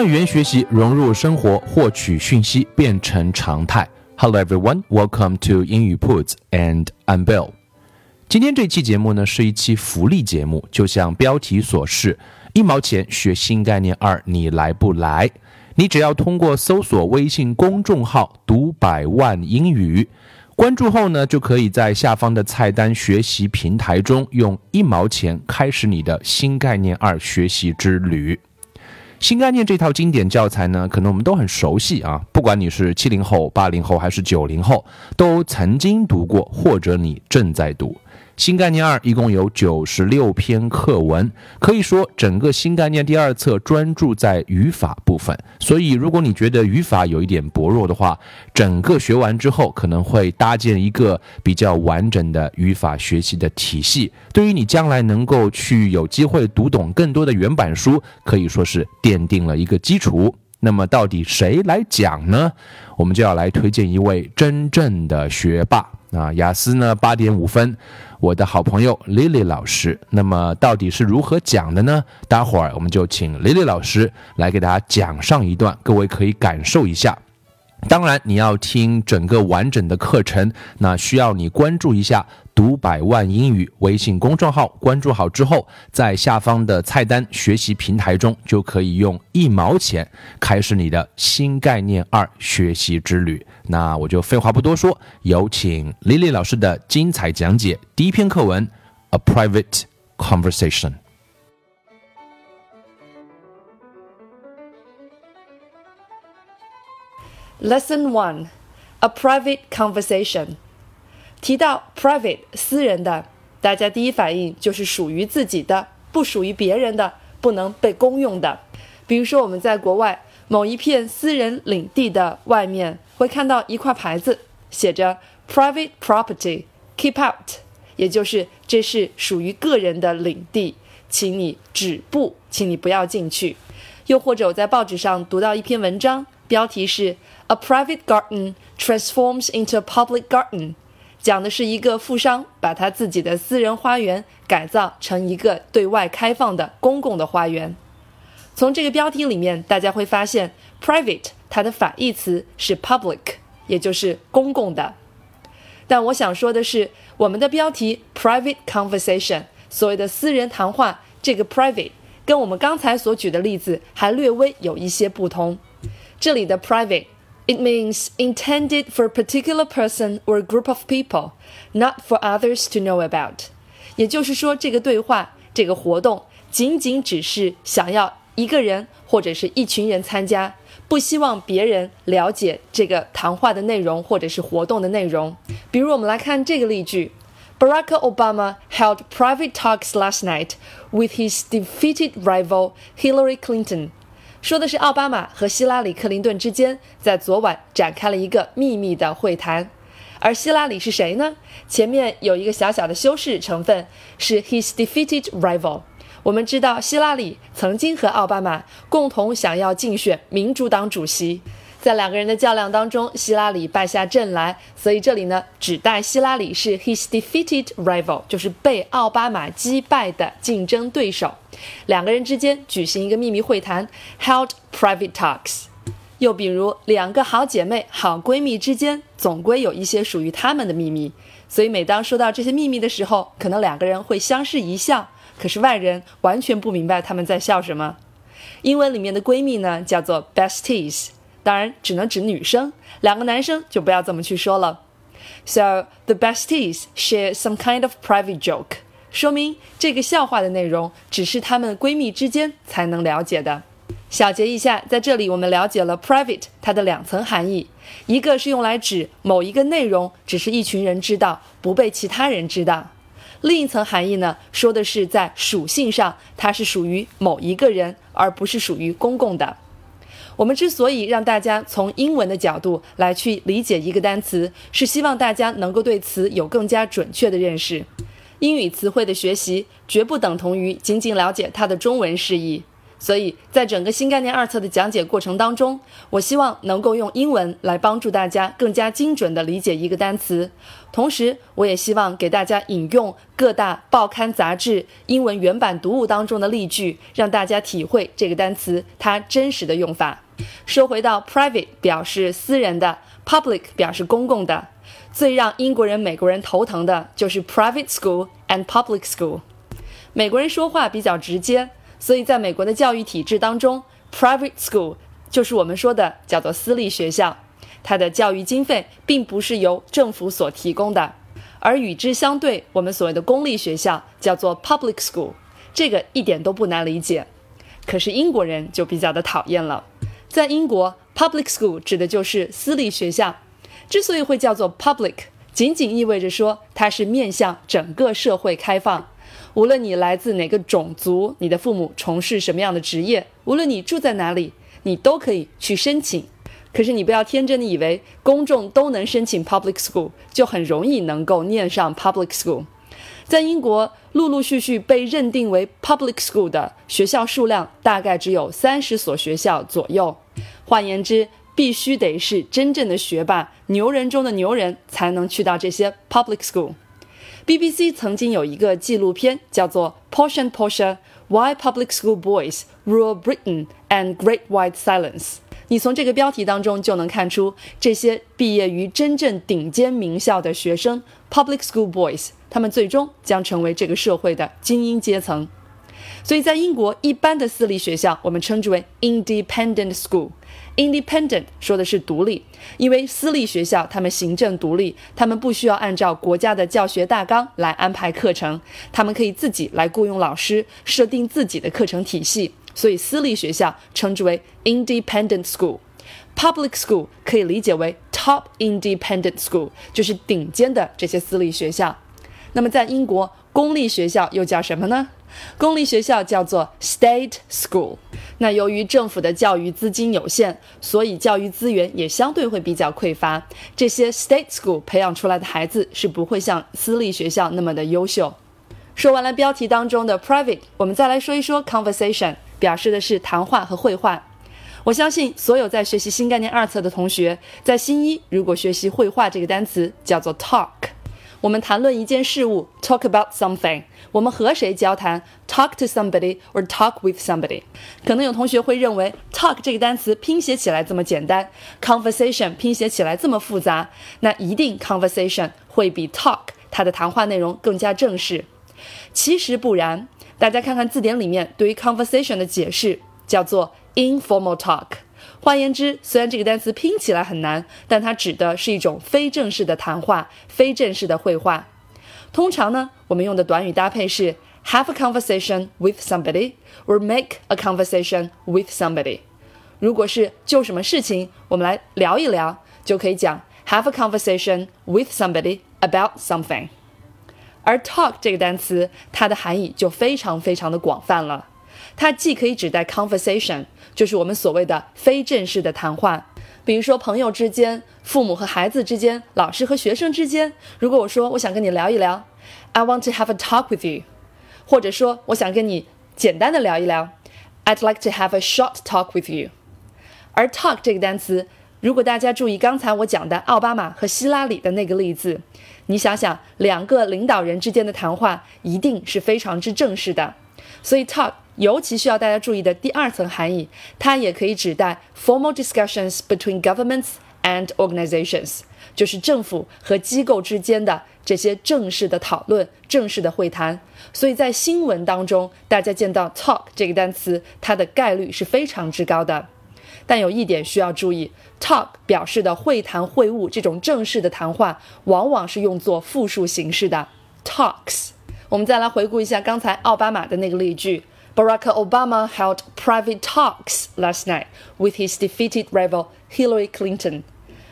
将语言学习融入生活，获取讯息变成常态。Hello everyone, welcome to 英语 Puts and I'm Bill。今天这期节目呢是一期福利节目，就像标题所示，一毛钱学新概念二，你来不来？你只要通过搜索微信公众号“读百万英语”，关注后呢，就可以在下方的菜单学习平台中用一毛钱开始你的新概念二学习之旅。新概念这套经典教材呢，可能我们都很熟悉啊。不管你是七零后、八零后还是九零后，都曾经读过，或者你正在读。新概念二一共有九十六篇课文，可以说整个新概念第二册专注在语法部分。所以，如果你觉得语法有一点薄弱的话，整个学完之后可能会搭建一个比较完整的语法学习的体系。对于你将来能够去有机会读懂更多的原版书，可以说是奠定了一个基础。那么，到底谁来讲呢？我们就要来推荐一位真正的学霸啊！雅思呢八点五分。我的好朋友 Lily 老师，那么到底是如何讲的呢？待会儿我们就请 Lily 老师来给大家讲上一段，各位可以感受一下。当然，你要听整个完整的课程，那需要你关注一下“读百万英语”微信公众号。关注好之后，在下方的菜单学习平台中，就可以用一毛钱开始你的新概念二学习之旅。那我就废话不多说，有请 Lily 老师的精彩讲解。第一篇课文：A Private Conversation。Lesson One: A private conversation。提到 private 私人的，大家第一反应就是属于自己的，不属于别人的，不能被公用的。比如说我们在国外某一片私人领地的外面，会看到一块牌子，写着 “Private Property, Keep Out”，也就是这是属于个人的领地，请你止步，请你不要进去。又或者我在报纸上读到一篇文章，标题是。A private garden transforms into a public garden，讲的是一个富商把他自己的私人花园改造成一个对外开放的公共的花园。从这个标题里面，大家会发现，private 它的反义词是 public，也就是公共的。但我想说的是，我们的标题 private conversation，所谓的私人谈话，这个 private 跟我们刚才所举的例子还略微有一些不同。这里的 private。It means intended for a particular person or a group of people, not for others to know about. 也就是说，这个对话、这个活动仅仅只是想要一个人或者是一群人参加，不希望别人了解这个谈话的内容或者是活动的内容。比如，我们来看这个例句：Barack Obama held private talks last night with his defeated rival Hillary Clinton. 说的是奥巴马和希拉里·克林顿之间在昨晚展开了一个秘密的会谈，而希拉里是谁呢？前面有一个小小的修饰成分，是 his defeated rival。我们知道希拉里曾经和奥巴马共同想要竞选民主党主席。在两个人的较量当中，希拉里败下阵来，所以这里呢，指代希拉里是 his defeated rival，就是被奥巴马击败的竞争对手。两个人之间举行一个秘密会谈，held private talks。又比如，两个好姐妹、好闺蜜之间，总归有一些属于她们的秘密，所以每当说到这些秘密的时候，可能两个人会相视一笑，可是外人完全不明白他们在笑什么。英文里面的闺蜜呢，叫做 besties。当然，只能指女生，两个男生就不要这么去说了。So the besties share some kind of private joke，说明这个笑话的内容只是她们闺蜜之间才能了解的。小结一下，在这里我们了解了 private 它的两层含义，一个是用来指某一个内容只是一群人知道，不被其他人知道；另一层含义呢，说的是在属性上它是属于某一个人，而不是属于公共的。我们之所以让大家从英文的角度来去理解一个单词，是希望大家能够对词有更加准确的认识。英语词汇的学习绝不等同于仅仅了解它的中文释义。所以在整个新概念二册的讲解过程当中，我希望能够用英文来帮助大家更加精准地理解一个单词。同时，我也希望给大家引用各大报刊杂志英文原版读物当中的例句，让大家体会这个单词它真实的用法。说回到 private 表示私人的，public 表示公共的，最让英国人、美国人头疼的就是 private school and public school。美国人说话比较直接。所以，在美国的教育体制当中，private school 就是我们说的叫做私立学校，它的教育经费并不是由政府所提供的，而与之相对，我们所谓的公立学校叫做 public school，这个一点都不难理解。可是英国人就比较的讨厌了，在英国，public school 指的就是私立学校，之所以会叫做 public，仅仅意味着说它是面向整个社会开放。无论你来自哪个种族，你的父母从事什么样的职业，无论你住在哪里，你都可以去申请。可是你不要天真的以为公众都能申请 public school，就很容易能够念上 public school。在英国，陆陆续续被认定为 public school 的学校数量大概只有三十所学校左右。换言之，必须得是真正的学霸、牛人中的牛人，才能去到这些 public school。BBC 曾经有一个纪录片，叫做《Posh and Posher: Why Public School Boys Rule Britain and Great White Silence》。你从这个标题当中就能看出，这些毕业于真正顶尖名校的学生 （Public School Boys），他们最终将成为这个社会的精英阶层。所以在英国，一般的私立学校我们称之为 independent school。independent 说的是独立，因为私立学校他们行政独立，他们不需要按照国家的教学大纲来安排课程，他们可以自己来雇佣老师，设定自己的课程体系。所以私立学校称之为 independent school。public school 可以理解为 top independent school，就是顶尖的这些私立学校。那么在英国，公立学校又叫什么呢？公立学校叫做 state school。那由于政府的教育资金有限，所以教育资源也相对会比较匮乏。这些 state school 培养出来的孩子是不会像私立学校那么的优秀。说完了标题当中的 private，我们再来说一说 conversation，表示的是谈话和绘画。我相信所有在学习新概念二册的同学，在新一如果学习绘画这个单词，叫做 talk。我们谈论一件事物，talk about something。我们和谁交谈，talk to somebody or talk with somebody。可能有同学会认为，talk 这个单词拼写起来这么简单，conversation 拼写起来这么复杂，那一定 conversation 会比 talk 它的谈话内容更加正式。其实不然，大家看看字典里面对于 conversation 的解释，叫做 informal talk。换言之，虽然这个单词拼起来很难，但它指的是一种非正式的谈话、非正式的绘画。通常呢，我们用的短语搭配是 have a conversation with somebody or make a conversation with somebody。如果是就什么事情，我们来聊一聊，就可以讲 have a conversation with somebody about something。而 talk 这个单词，它的含义就非常非常的广泛了。它既可以指代 conversation，就是我们所谓的非正式的谈话，比如说朋友之间、父母和孩子之间、老师和学生之间。如果我说我想跟你聊一聊，I want to have a talk with you，或者说我想跟你简单的聊一聊，I'd like to have a short talk with you。而 talk 这个单词，如果大家注意刚才我讲的奥巴马和希拉里的那个例子，你想想两个领导人之间的谈话一定是非常之正式的，所以 talk。尤其需要大家注意的第二层含义，它也可以指代 formal discussions between governments and organizations，就是政府和机构之间的这些正式的讨论、正式的会谈。所以在新闻当中，大家见到 talk 这个单词，它的概率是非常之高的。但有一点需要注意，talk 表示的会谈、会晤这种正式的谈话，往往是用作复数形式的 talks。我们再来回顾一下刚才奥巴马的那个例句。Barack Obama held private talks last night with his defeated rival Hillary Clinton。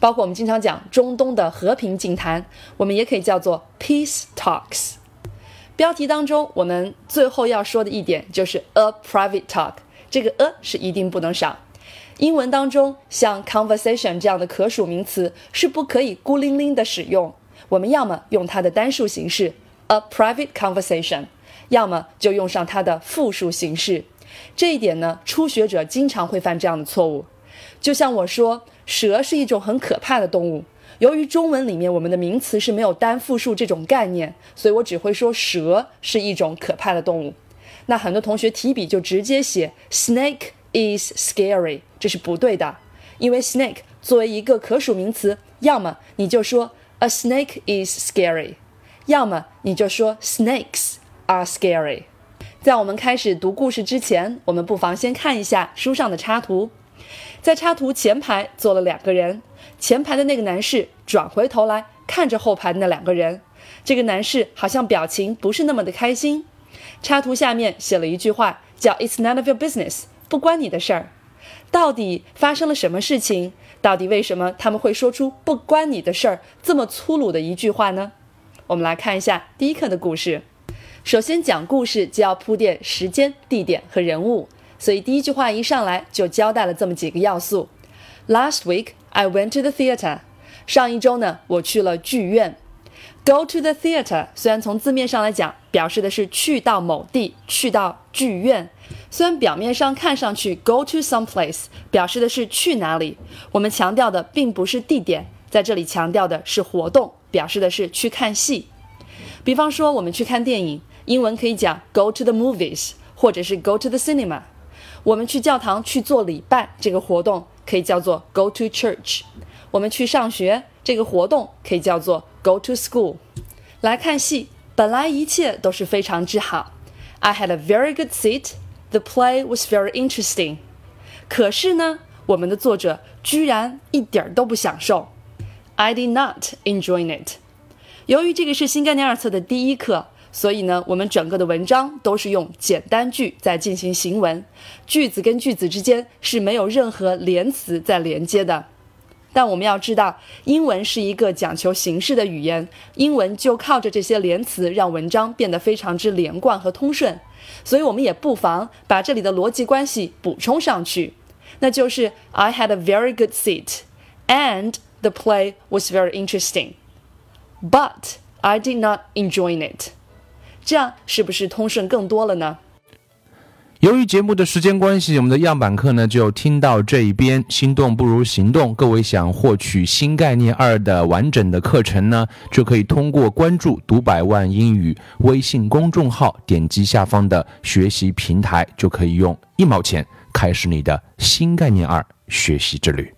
包括我们经常讲中东的和平静谈，我们也可以叫做 peace talks。标题当中，我们最后要说的一点就是 a private talk，这个 a 是一定不能少。 英文当中像 conversation 这样的可数名词是不可以孤零零的使用，我们要么用它的单数形式 a private conversation， 要么就用上它的复数形式。这一点呢，初学者经常会犯这样的错误。就像我说，蛇是一种很可怕的动物。由于中文里面我们的名词是没有单复数这种概念，所以我只会说蛇是一种可怕的动物。那很多同学提笔就直接写 snake is scary，这是不对的。因为 snake 作为一个可数名词，要么你就说 a snake is scary，要么你就说 snakes are scary。在我们开始读故事之前，我们不妨先看一下书上的插图。在插图前排坐了两个人，前排的那个男士转回头来看着后排的那两个人，这个男士好像表情不是那么的开心。插图下面写了一句话，叫 "It's none of your business"，不关你的事儿。到底发生了什么事情？到底为什么他们会说出“不关你的事儿”这么粗鲁的一句话呢？我们来看一下第一课的故事。首先讲故事就要铺垫时间、地点和人物。所以第一句话一上来就交代了这么几个要素。Last week I went to the theater。上一周呢，我去了剧院。Go to the theater 虽然从字面上来讲，表示的是去到某地，去到剧院。虽然表面上看上去 go to some place 表示的是去哪里，我们强调的并不是地点，在这里强调的是活动，表示的是去看戏。比方说，我们去看电影，英文可以讲 go to the movies，或者是 go to the cinema。我们去教堂去做礼拜，这个活动可以叫做 go to church。我们去上学，这个活动可以叫做 go to school。来看戏，本来一切都是非常之好。I had a very good seat. The play was very interesting. 可是呢，我们的作者居然一点儿都不享受。I did not enjoy it. 由于这个是新概念二册的第一课。 所以呢，我们整个的文章都是用简单句在进行行文，句子跟句子之间是没有任何连词在连接的。但我们要知道，英文是一个讲求形式的语言，英文就靠着这些连词让文章变得非常之连贯和通顺。所以我们也不妨把这里的逻辑关系补充上去，那就是 I had a very good seat and the play was very interesting, but I did not enjoy it. 这样是不是通顺更多了呢？由于节目的时间关系，我们的样板课呢就听到这一边。心动不如行动，各位想获取新概念二的完整的课程呢，就可以通过关注“读百万英语”微信公众号，点击下方的学习平台，就可以用一毛钱开始你的新概念二学习之旅。